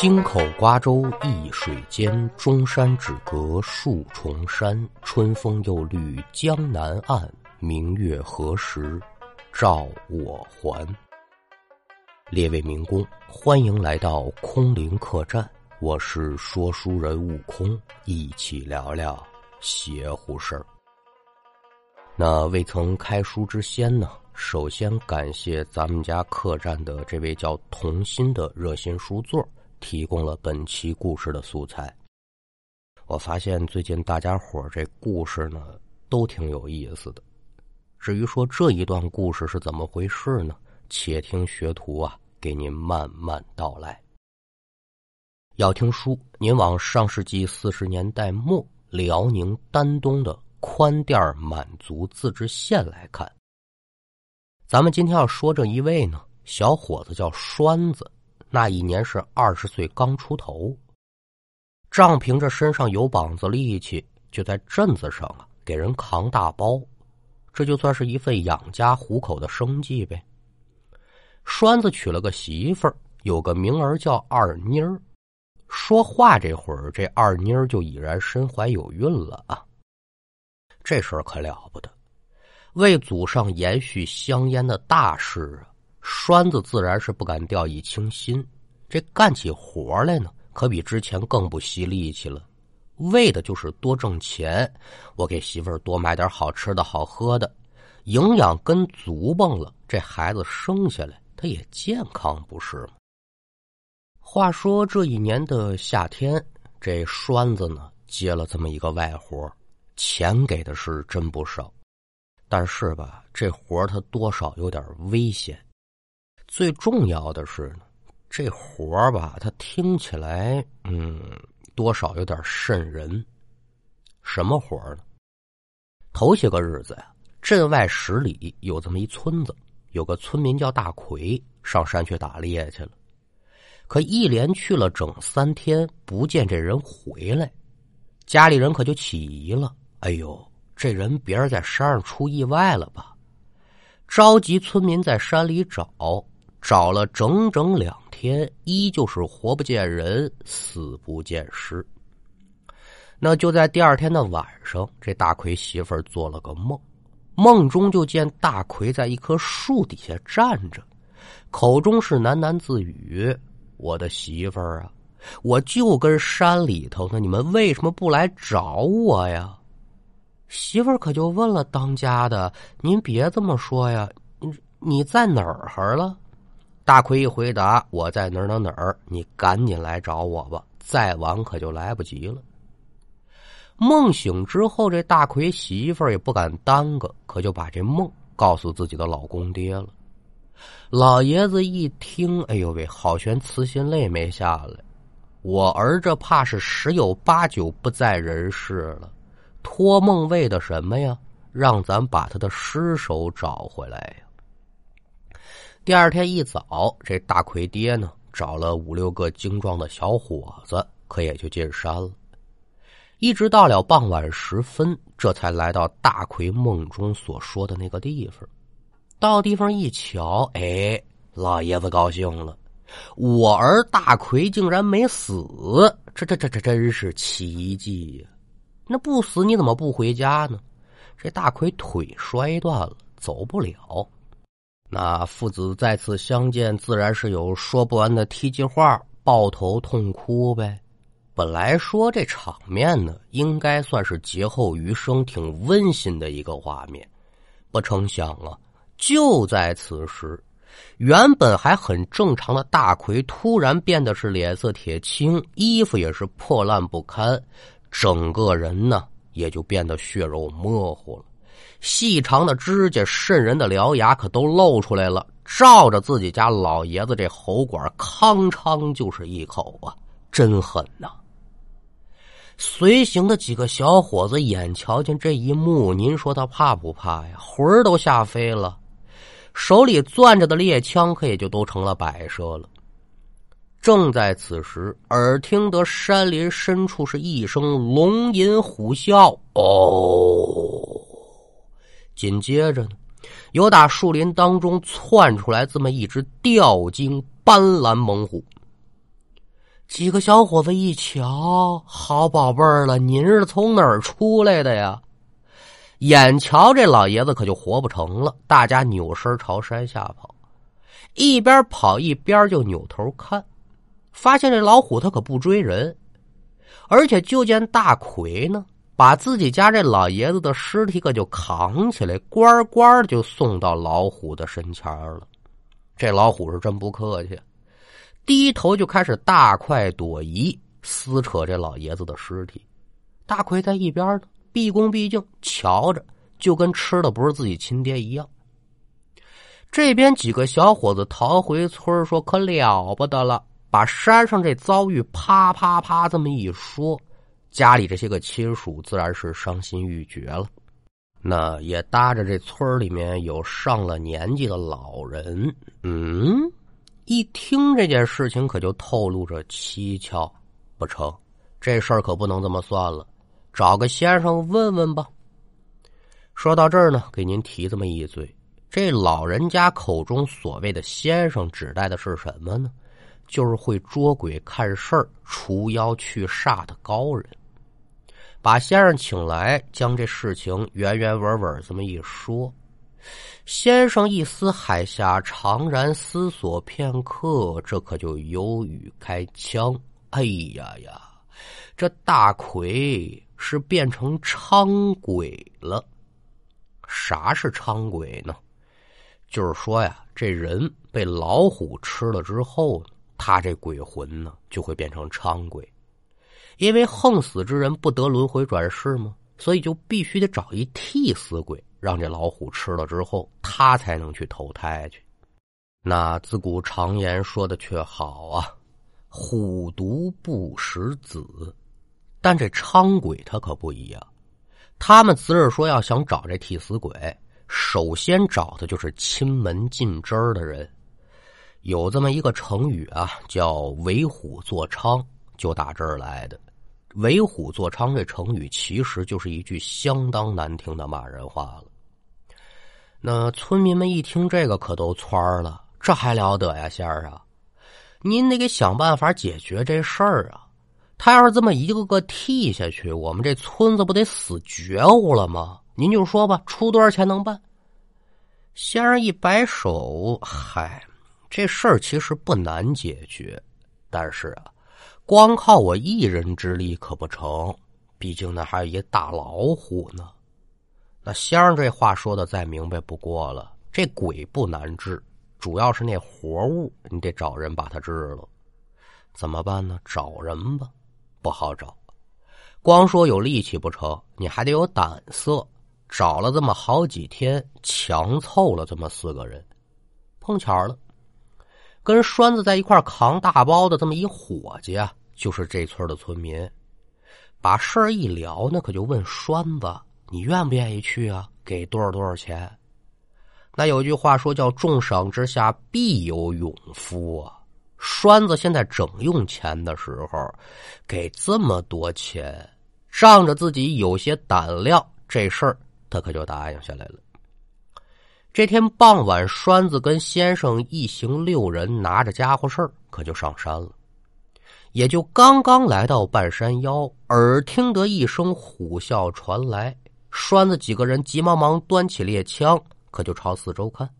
京口瓜洲一水间，钟山只隔数重山。春风又绿江南岸，明月何时照我还？列位民工，欢迎来到空灵客栈，我是说书人悟空，一起聊聊邪乎事儿。那未曾开书之先呢，首先感谢咱们家客栈的这位叫童心的热心书座。提供了本期故事的素材。我发现最近大家伙这故事呢都挺有意思的。至于说这一段故事是怎么回事呢？且听学徒啊给您慢慢道来。要听书，您往上世纪四十年代末辽宁丹东的宽甸满族自治县来看。咱们今天要说这一位呢，小伙子叫栓子。那一年是二十岁刚出头，仗凭着身上有膀子力气，就在镇子上啊给人扛大包，这就算是一份养家糊口的生计呗。栓子娶了个媳妇儿，有个名儿叫二妮儿。说话这会儿，这二妮儿就已然身怀有孕了啊。这事儿可了不得，为祖上延续香烟的大事啊。栓子自然是不敢掉以轻心，这干起活来呢，可比之前更不惜力气了，为的就是多挣钱。我给媳妇儿多买点好吃的好喝的，营养跟足蹦了，这孩子生下来他也健康，不是吗？话说这一年的夏天，这栓子呢接了这么一个外活，钱给的是真不少，但是吧，这活他多少有点危险。最重要的是呢，这活儿吧，它听起来，嗯，多少有点瘆人。什么活儿呢？头些个日子呀，镇外十里有这么一村子，有个村民叫大奎，上山去打猎去了。可一连去了整三天，不见这人回来，家里人可就起疑了。哎呦，这人别是在山上出意外了吧？召集村民在山里找。找了整整两天，依旧是活不见人，死不见尸。那就在第二天的晚上，这大奎媳妇儿做了个梦，梦中就见大奎在一棵树底下站着，口中是喃喃自语：“我的媳妇儿啊，我就跟山里头呢，你们为什么不来找我呀？”媳妇儿可就问了当家的：“您别这么说呀，你你在哪儿了？”大奎一回答：“我在哪儿哪儿哪儿，你赶紧来找我吧，再晚可就来不及了。”梦醒之后，这大奎媳妇儿也不敢耽搁，可就把这梦告诉自己的老公爹了。老爷子一听，哎呦喂，好悬慈心泪没下来，我儿这怕是十有八九不在人世了。托梦为的什么呀？让咱把他的尸首找回来呀！第二天一早，这大奎爹呢找了五六个精壮的小伙子，可也就进山了。一直到了傍晚时分，这才来到大奎梦中所说的那个地方。到地方一瞧，哎，老爷子高兴了，我儿大奎竟然没死，这这这这真是奇迹呀！那不死你怎么不回家呢？这大奎腿摔断了，走不了。那父子再次相见，自然是有说不完的提及话，抱头痛哭呗。本来说这场面呢，应该算是劫后余生挺温馨的一个画面，不成想啊，就在此时，原本还很正常的大奎突然变得是脸色铁青，衣服也是破烂不堪，整个人呢也就变得血肉模糊了。细长的指甲、渗人的獠牙可都露出来了，照着自己家老爷子这喉管，吭昌就是一口啊，真狠呐！随行的几个小伙子眼瞧见这一幕，您说他怕不怕呀？魂儿都吓飞了，手里攥着的猎枪可也就都成了摆设了。正在此时，耳听得山林深处是一声龙吟虎啸，哦。紧接着呢，有打树林当中窜出来这么一只吊睛斑斓猛虎。几个小伙子一瞧，好宝贝儿了，您是从哪儿出来的呀？眼瞧这老爷子可就活不成了，大家扭身朝山下跑，一边跑一边就扭头看，发现这老虎它可不追人，而且就见大奎呢，把自己家这老爷子的尸体可就扛起来，乖乖就送到老虎的身前了。这老虎是真不客气。低头就开始大快朵颐，撕扯这老爷子的尸体。大奎在一边呢，毕恭毕敬瞧着，就跟吃的不是自己亲爹一样。这边几个小伙子逃回村说：“可了不得了，把山上这遭遇啪啪啪这么一说，家里这些个亲属自然是伤心欲绝了。那也搭着这村里面有上了年纪的老人，嗯。”一听这件事情，可就透露着蹊跷。不成，这事儿可不能这么算了，找个先生问问吧。说到这儿呢，给您提这么一嘴：这老人家口中所谓的先生，指代的是什么呢？就是会捉鬼看事儿、除妖去煞的高人。把先生请来，将这事情原原文文这么一说。先生一丝海下，长然思索片刻，这可就犹豫开腔：“哎呀呀，这大奎是变成伥鬼了。啥是伥鬼呢？就是说呀，这人被老虎吃了之后，他这鬼魂呢就会变成伥鬼，因为横死之人不得轮回转世吗？所以就必须得找一替死鬼。”让这老虎吃了之后，他才能去投胎去。那自古常言说的却好啊，“虎毒不食子”，但这伥鬼他可不一样。他们只是说要想找这替死鬼，首先找的就是亲门近支的人。有这么一个成语啊，叫“为虎作伥”，就打这儿来的。为虎作伥这成语其实就是一句相当难听的骂人话了。那村民们一听这个，可都窜了。这还了得呀，仙儿啊！您得给想办法解决这事儿啊！他要是这么一个个替下去，我们这村子不得死绝乎了吗？您就说吧，出多少钱能办？仙儿一摆手，嗨，这事儿其实不难解决，但是啊。光靠我一人之力可不成，毕竟那还有一大老虎呢。那先生这话说的再明白不过了。这鬼不难治，主要是那活物，你得找人把它治了。怎么办呢？找人吧，不好找。光说有力气不成，你还得有胆色。找了这么好几天，强凑了这么四个人，碰巧了。跟栓子在一块扛大包的这么一伙计啊，就是这村的村民。把事儿一聊，那可就问栓子：“你愿不愿意去啊？给多少多少钱？”那有句话说叫“重赏之下必有勇夫”啊。栓子现在整用钱的时候，给这么多钱，仗着自己有些胆量，这事儿他可就答应下来了。这天傍晚，栓子跟先生一行六人拿着家伙事儿，可就上山了。也就刚刚来到半山腰，耳听得一声虎啸传来，栓子几个人急忙忙端起猎枪，可就朝四周看。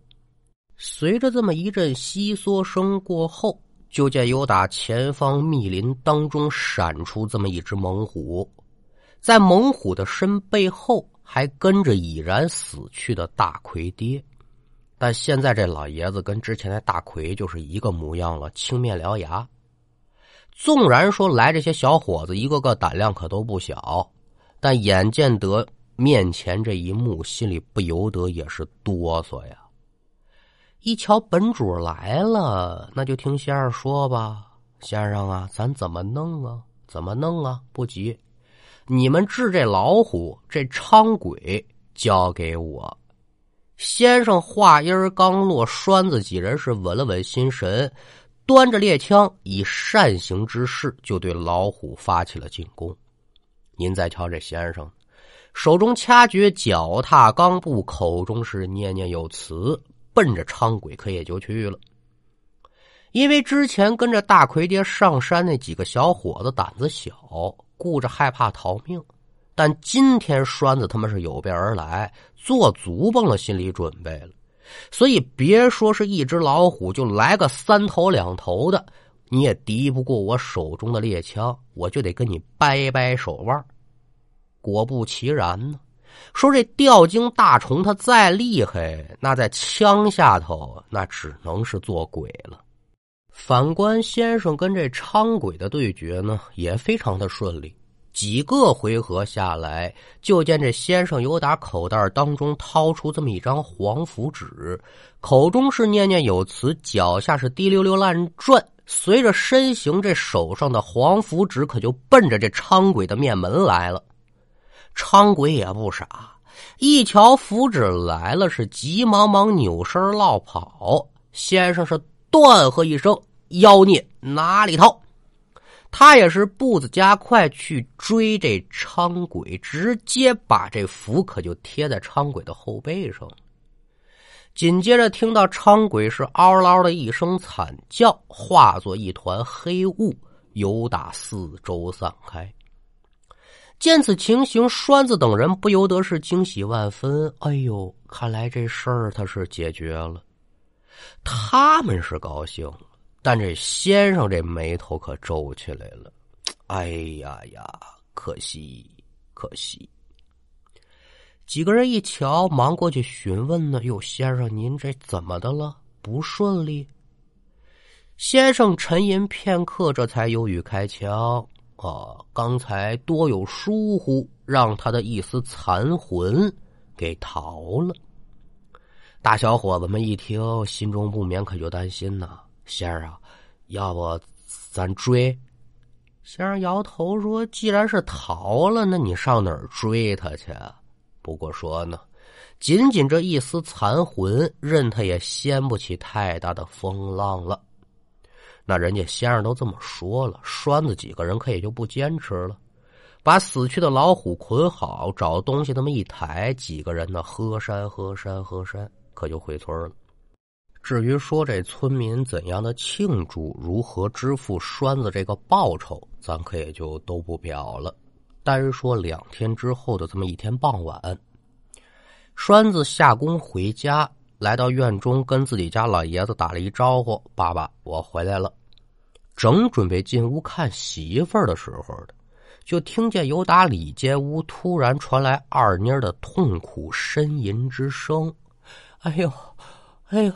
随着这么一阵稀嗦声过后，就见有打前方密林当中闪出这么一只猛虎，在猛虎的身背后。还跟着已然死去的大奎爹，但现在这老爷子跟之前的大奎就是一个模样了，青面獠牙。纵然说来这些小伙子一个个胆量可都不小，但眼见得面前这一幕，心里不由得也是哆嗦呀。一瞧本主来了，那就听先生说吧，先生啊，咱怎么弄啊？怎么弄啊？不急。你们治这老虎，这伥鬼交给我。先生话音刚落，栓子几人是稳了稳心神，端着猎枪，以善行之势就对老虎发起了进攻。您再瞧这先生，手中掐诀，脚踏钢步，口中是念念有词，奔着伥鬼可也就去了。因为之前跟着大奎爹上山那几个小伙子胆子小，顾着害怕逃命，但今天栓子他们是有备而来，做足蹦了心理准备了，所以别说是一只老虎，就来个三头两头的，你也敌不过我手中的猎枪，我就得跟你掰掰手腕。果不其然呢，说这吊睛大虫它再厉害，那在枪下头那只能是做鬼了。反观先生跟这昌鬼的对决呢，也非常的顺利。几个回合下来，就见这先生由打口袋当中掏出这么一张黄符纸，口中是念念有词，脚下是滴溜溜乱转。随着身形，这手上的黄符纸可就奔着这昌鬼的面门来了。昌鬼也不傻，一瞧符纸来了，是急忙忙扭身落跑。先生是断喝一声。妖孽哪里逃？他也是步子加快去追这昌鬼，直接把这符可就贴在昌鬼的后背上。紧接着听到昌鬼是嗷嗷的一声惨叫，化作一团黑雾，由打四周散开。见此情形，栓子等人不由得是惊喜万分。哎呦，看来这事儿他是解决了，他们是高兴。但这先生这眉头可皱起来了，哎呀呀，可惜可惜！几个人一瞧，忙过去询问呢。哟，先生，您这怎么的了？不顺利？先生沉吟片刻，这才有语开腔：“啊，刚才多有疏忽，让他的一丝残魂给逃了。”大小伙子们一听，心中不免可就担心呐。仙儿啊，要不咱追？仙儿摇头说：“既然是逃了，那你上哪儿追他去？不过说呢，仅仅这一丝残魂，任他也掀不起太大的风浪了。那人家先生都这么说了，栓子几个人可也就不坚持了，把死去的老虎捆好，找东西那么一抬，几个人呢，喝山喝山喝山，可就回村了。”至于说这村民怎样的庆祝，如何支付栓子这个报酬，咱可也就都不表了。单说两天之后的这么一天傍晚，栓子下工回家，来到院中，跟自己家老爷子打了一招呼：“爸爸，我回来了。”正准备进屋看媳妇儿的时候的，就听见由打里间屋突然传来二妮的痛苦呻吟之声：“哎呦，哎呦！”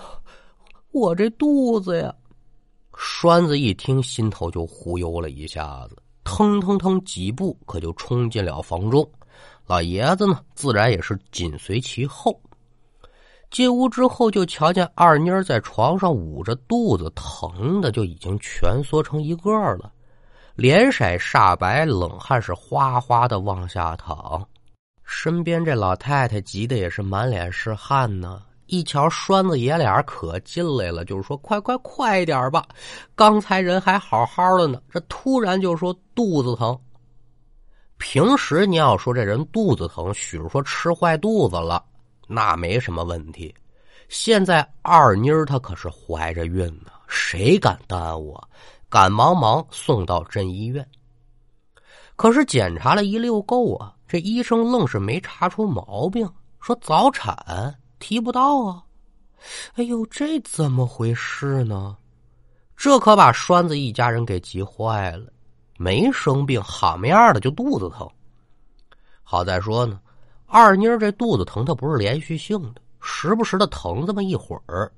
我这肚子呀，栓子一听，心头就忽悠了一下子，腾腾腾几步，可就冲进了房中。老爷子呢，自然也是紧随其后。进屋之后，就瞧见二妮儿在床上捂着肚子，疼的就已经蜷缩成一个了，脸色煞白，冷汗是哗哗的往下淌。身边这老太太急得也是满脸是汗呢。一瞧栓子爷俩可进来了，就是说快快快点吧！刚才人还好好的呢，这突然就说肚子疼。平时你要说这人肚子疼，许是说吃坏肚子了，那没什么问题。现在二妮儿她可是怀着孕呢，谁敢耽误？赶忙忙送到镇医院。可是检查了一溜够啊，这医生愣是没查出毛病，说早产。提不到啊！哎呦，这怎么回事呢？这可把栓子一家人给急坏了。没生病，好么样的就肚子疼。好在说呢，二妮儿这肚子疼，它不是连续性的，时不时的疼这么一会儿，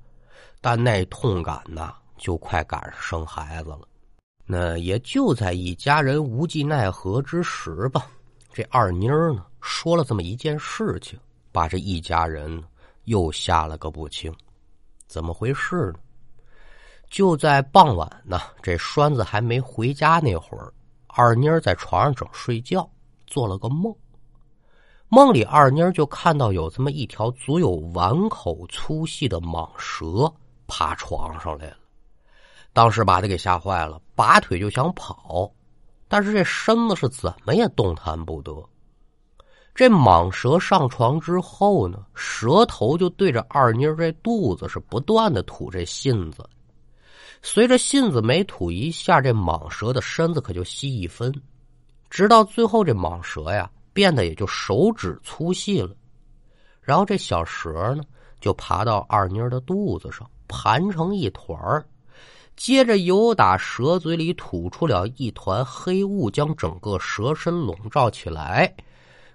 但那痛感呢，就快赶上生孩子了。那也就在一家人无计奈何之时吧，这二妮儿呢说了这么一件事情，把这一家人。又吓了个不轻，怎么回事呢？就在傍晚呢，这栓子还没回家那会儿，二妮儿在床上正睡觉，做了个梦。梦里二妮儿就看到有这么一条足有碗口粗细的蟒蛇爬床上来了，当时把他给吓坏了，拔腿就想跑，但是这身子是怎么也动弹不得。这蟒蛇上床之后呢，蛇头就对着二妮儿这肚子是不断的吐这信子，随着信子每吐一下，这蟒蛇的身子可就细一分，直到最后，这蟒蛇呀变得也就手指粗细了。然后这小蛇呢，就爬到二妮儿的肚子上，盘成一团儿，接着由打蛇嘴里吐出了一团黑雾，将整个蛇身笼罩起来。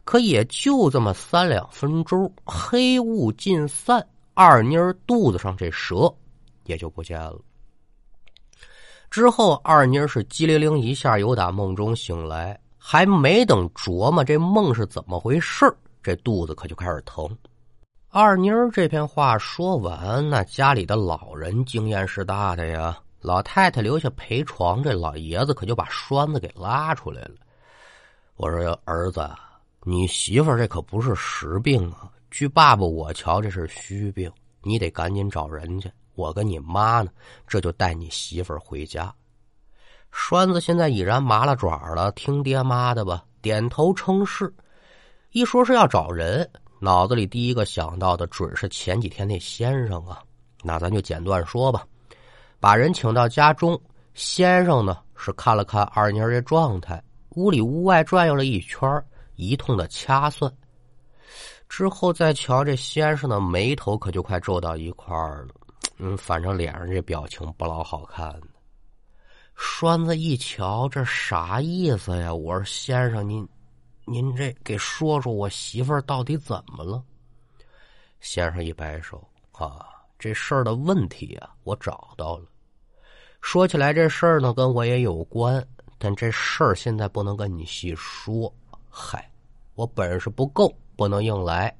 可也就这么三两分钟，黑雾尽散，二妮儿肚子上这蛇也就不见了。之后，二妮儿是机灵灵一下，由打梦中醒来，还没等琢磨这梦是怎么回事这肚子可就开始疼。二妮儿这篇话说完，那家里的老人经验是大的呀。老太太留下陪床，这老爷子可就把栓子给拉出来了。我说：“儿子，你媳妇这可不是实病啊，据爸爸我瞧，这是虚病，你得赶紧找人去。”我跟你妈呢，这就带你媳妇儿回家。栓子现在已然麻了爪了，听爹妈的吧，点头称是。一说是要找人，脑子里第一个想到的准是前几天那先生啊。那咱就简短说吧，把人请到家中，先生呢是看了看二妮儿这状态，屋里屋外转悠了一圈，一通的掐算，之后再瞧这先生的眉头可就快皱到一块儿了。嗯，反正脸上这表情不老好看。栓子一瞧，这啥意思呀？我说先生，您您这给说说，我媳妇儿到底怎么了？先生一摆手，啊，这事儿的问题啊，我找到了。说起来，这事儿呢跟我也有关，但这事儿现在不能跟你细说。嗨，我本事不够，不能硬来。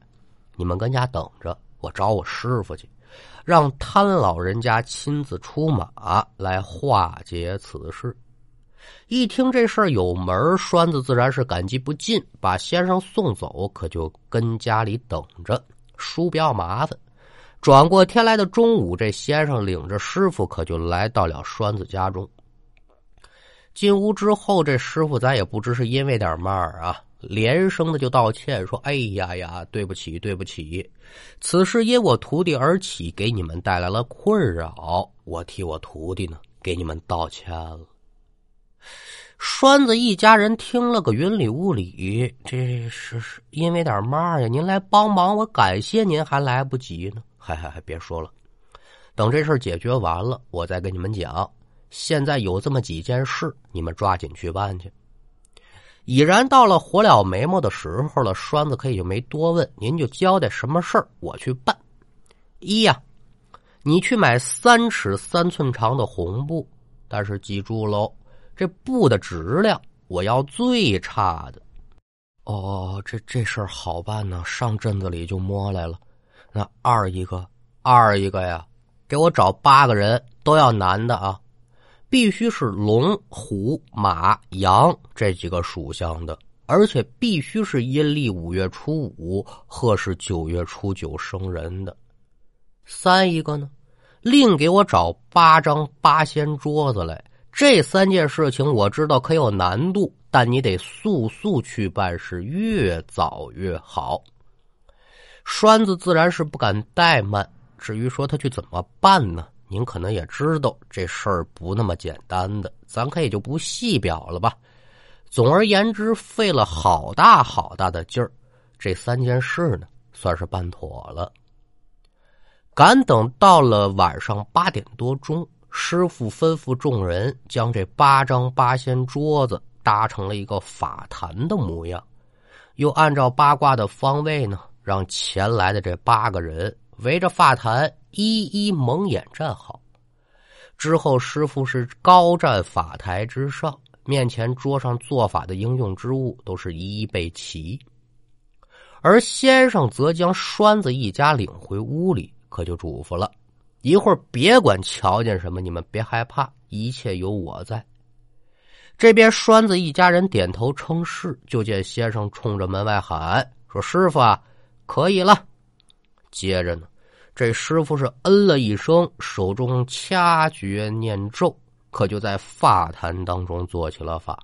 你们跟家等着，我找我师傅去。让贪老人家亲自出马来化解此事。一听这事儿有门，栓子自然是感激不尽，把先生送走，可就跟家里等着，叔不要麻烦。转过天来的中午，这先生领着师傅，可就来到了栓子家中。进屋之后，这师傅咱也不知是因为点嘛啊。连声的就道歉说：“哎呀呀，对不起，对不起，此事因我徒弟而起，给你们带来了困扰，我替我徒弟呢给你们道歉了。”栓子一家人听了个云里雾里，这是是因为点嘛呀？您来帮忙，我感谢您还来不及呢。嗨嗨嗨，别说了，等这事解决完了，我再跟你们讲。现在有这么几件事，你们抓紧去办去。已然到了火燎眉毛的时候了，栓子可以就没多问，您就交代什么事儿，我去办。一呀，你去买三尺三寸长的红布，但是记住喽，这布的质量我要最差的。哦，这这事儿好办呢，上镇子里就摸来了。那二一个，二一个呀，给我找八个人，都要男的啊。必须是龙、虎、马、羊这几个属相的，而且必须是阴历五月初五或是九月初九生人的。三一个呢，另给我找八张八仙桌子来。这三件事情我知道可有难度，但你得速速去办，是越早越好。栓子自然是不敢怠慢，至于说他去怎么办呢？您可能也知道这事儿不那么简单的，咱可以就不细表了吧。总而言之，费了好大好大的劲儿，这三件事呢算是办妥了。赶等到了晚上八点多钟，师傅吩咐众人将这八张八仙桌子搭成了一个法坛的模样，又按照八卦的方位呢，让前来的这八个人围着法坛。一一蒙眼站好，之后师傅是高站法台之上，面前桌上做法的应用之物都是一一备齐，而先生则将栓子一家领回屋里，可就嘱咐了：一会儿别管瞧见什么，你们别害怕，一切有我在。这边栓子一家人点头称是，就见先生冲着门外喊说：“师傅啊，可以了。”接着呢。这师傅是嗯了一声，手中掐诀念咒，可就在法坛当中做起了法。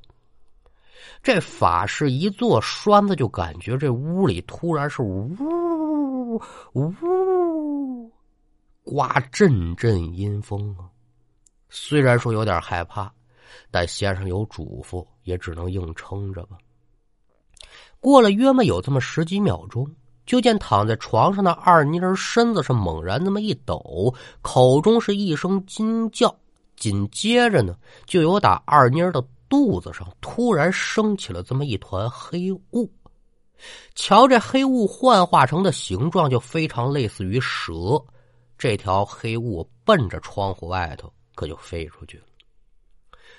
这法事一做，栓子就感觉这屋里突然是呜呜刮阵阵阴风啊！虽然说有点害怕，但先生有嘱咐，也只能硬撑着吧。过了约么有这么十几秒钟，就见躺在床上的二妮儿身子上猛然那么一抖，口中是一声惊叫，紧接着呢，就有打二妮儿的肚子上突然升起了这么一团黑雾。瞧这黑雾幻化成的形状，就非常类似于蛇。这条黑雾奔着窗户外头，可就飞出去了。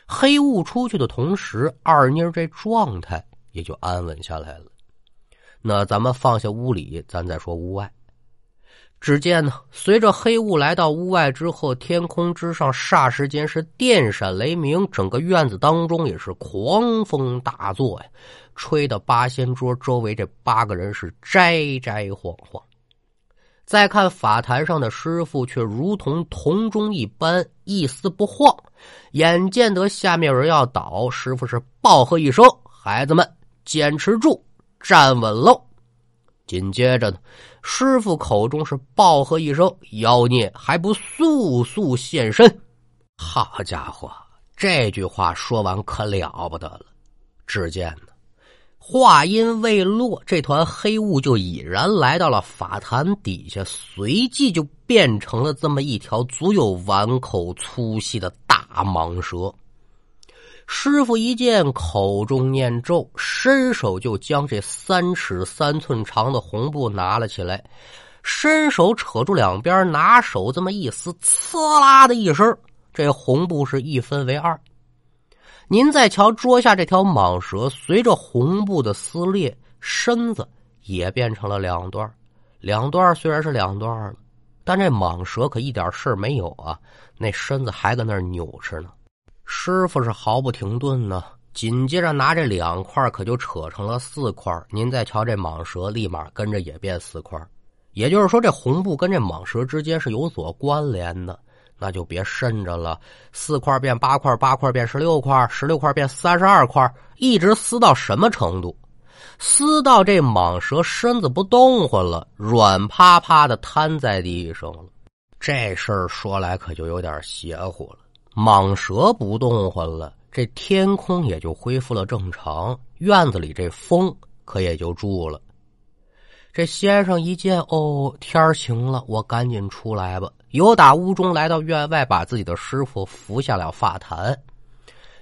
黑雾出去的同时，二妮儿这状态也就安稳下来了。那咱们放下屋里，咱再说屋外。只见呢，随着黑雾来到屋外之后，天空之上霎时间是电闪雷鸣，整个院子当中也是狂风大作呀，吹的八仙桌周围这八个人是摘摘晃晃。再看法坛上的师傅，却如同铜钟一般，一丝不晃。眼见得下面有人要倒，师傅是暴喝一声：“孩子们，坚持住，站稳喽！”紧接着呢，师傅口中是暴喝一声：“妖孽，还不速速现身！”好家伙，这句话说完可了不得了。只见呢。话音未落，这团黑雾就已然来到了法坛底下，随即就变成了这么一条足有碗口粗细的大蟒蛇。师傅一见，口中念咒，伸手就将这三尺三寸长的红布拿了起来，伸手扯住两边，拿手这么一撕，呲啦的一声，这红布是一分为二。您再瞧桌下这条蟒蛇，随着红布的撕裂，身子也变成了两段。两段虽然是两段但这蟒蛇可一点事儿没有啊，那身子还搁那儿扭着呢。师傅是毫不停顿呢，紧接着拿这两块可就扯成了四块。您再瞧这蟒蛇，立马跟着也变四块。也就是说，这红布跟这蟒蛇之间是有所关联的。那就别慎着了，四块变八块，八块变十六块，十六块变三十二块，一直撕到什么程度？撕到这蟒蛇身子不动唤了，软趴趴的瘫在地上了。这事儿说来可就有点邪乎了。蟒蛇不动唤了，这天空也就恢复了正常，院子里这风可也就住了。这先生一见，哦，天晴了，我赶紧出来吧。由打屋中来到院外，把自己的师傅扶下了法坛，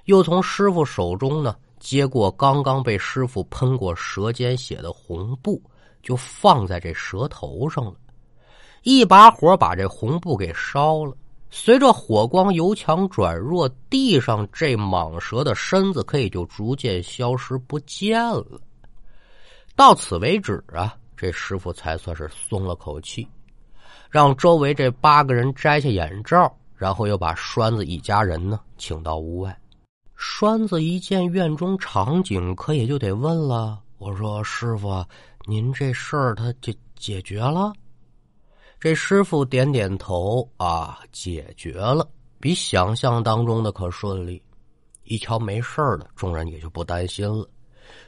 又从师傅手中呢接过刚刚被师傅喷过舌尖血的红布，就放在这舌头上了。一把火把这红布给烧了，随着火光由强转弱，地上这蟒蛇的身子可以就逐渐消失不见了。到此为止啊。这师傅才算是松了口气，让周围这八个人摘下眼罩，然后又把栓子一家人呢请到屋外。栓子一见院中场景，可也就得问了：“我说师傅，您这事儿他解解决了？”这师傅点点头：“啊，解决了，比想象当中的可顺利。”一瞧没事了，众人也就不担心了。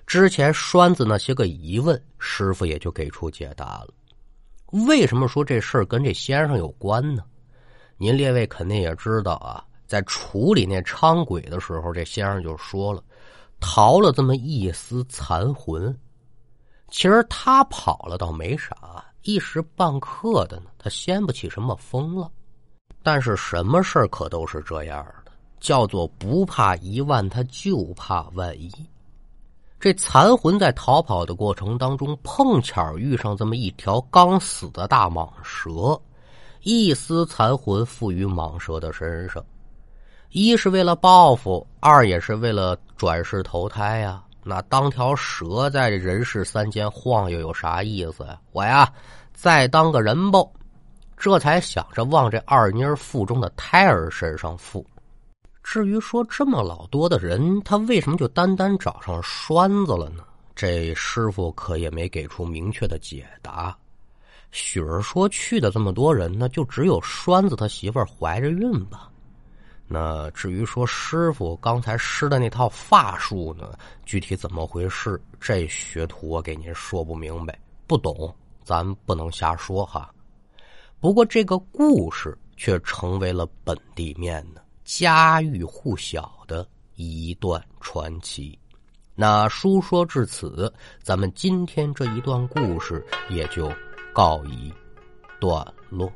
之前栓子那些个疑问，师傅也就给出解答了。为什么说这事儿跟这先生有关呢？您列位肯定也知道啊，在处理那昌鬼的时候，这先生就说了，逃了这么一丝残魂。其实他跑了倒没啥，一时半刻的呢，他掀不起什么风了。但是什么事可都是这样的，叫做不怕一万，他就怕万一。这残魂在逃跑的过程当中，碰巧遇上这么一条刚死的大蟒蛇，一丝残魂附于蟒蛇的身上，一是为了报复，二也是为了转世投胎呀。那当条蛇在人世三间晃悠有啥意思呀？我呀，再当个人不，这才想着往这二妮腹中的胎儿身上附。至于说这么老多的人，他为什么就单单找上栓子了呢？这师傅可也没给出明确的解答。许儿说去的这么多人呢，就只有栓子他媳妇怀着孕吧？那至于说师傅刚才施的那套法术呢，具体怎么回事？这学徒我给您说不明白，不懂，咱不能瞎说哈。不过这个故事却成为了本地面呢。家喻户晓的一段传奇。那书说至此，咱们今天这一段故事也就告一段落。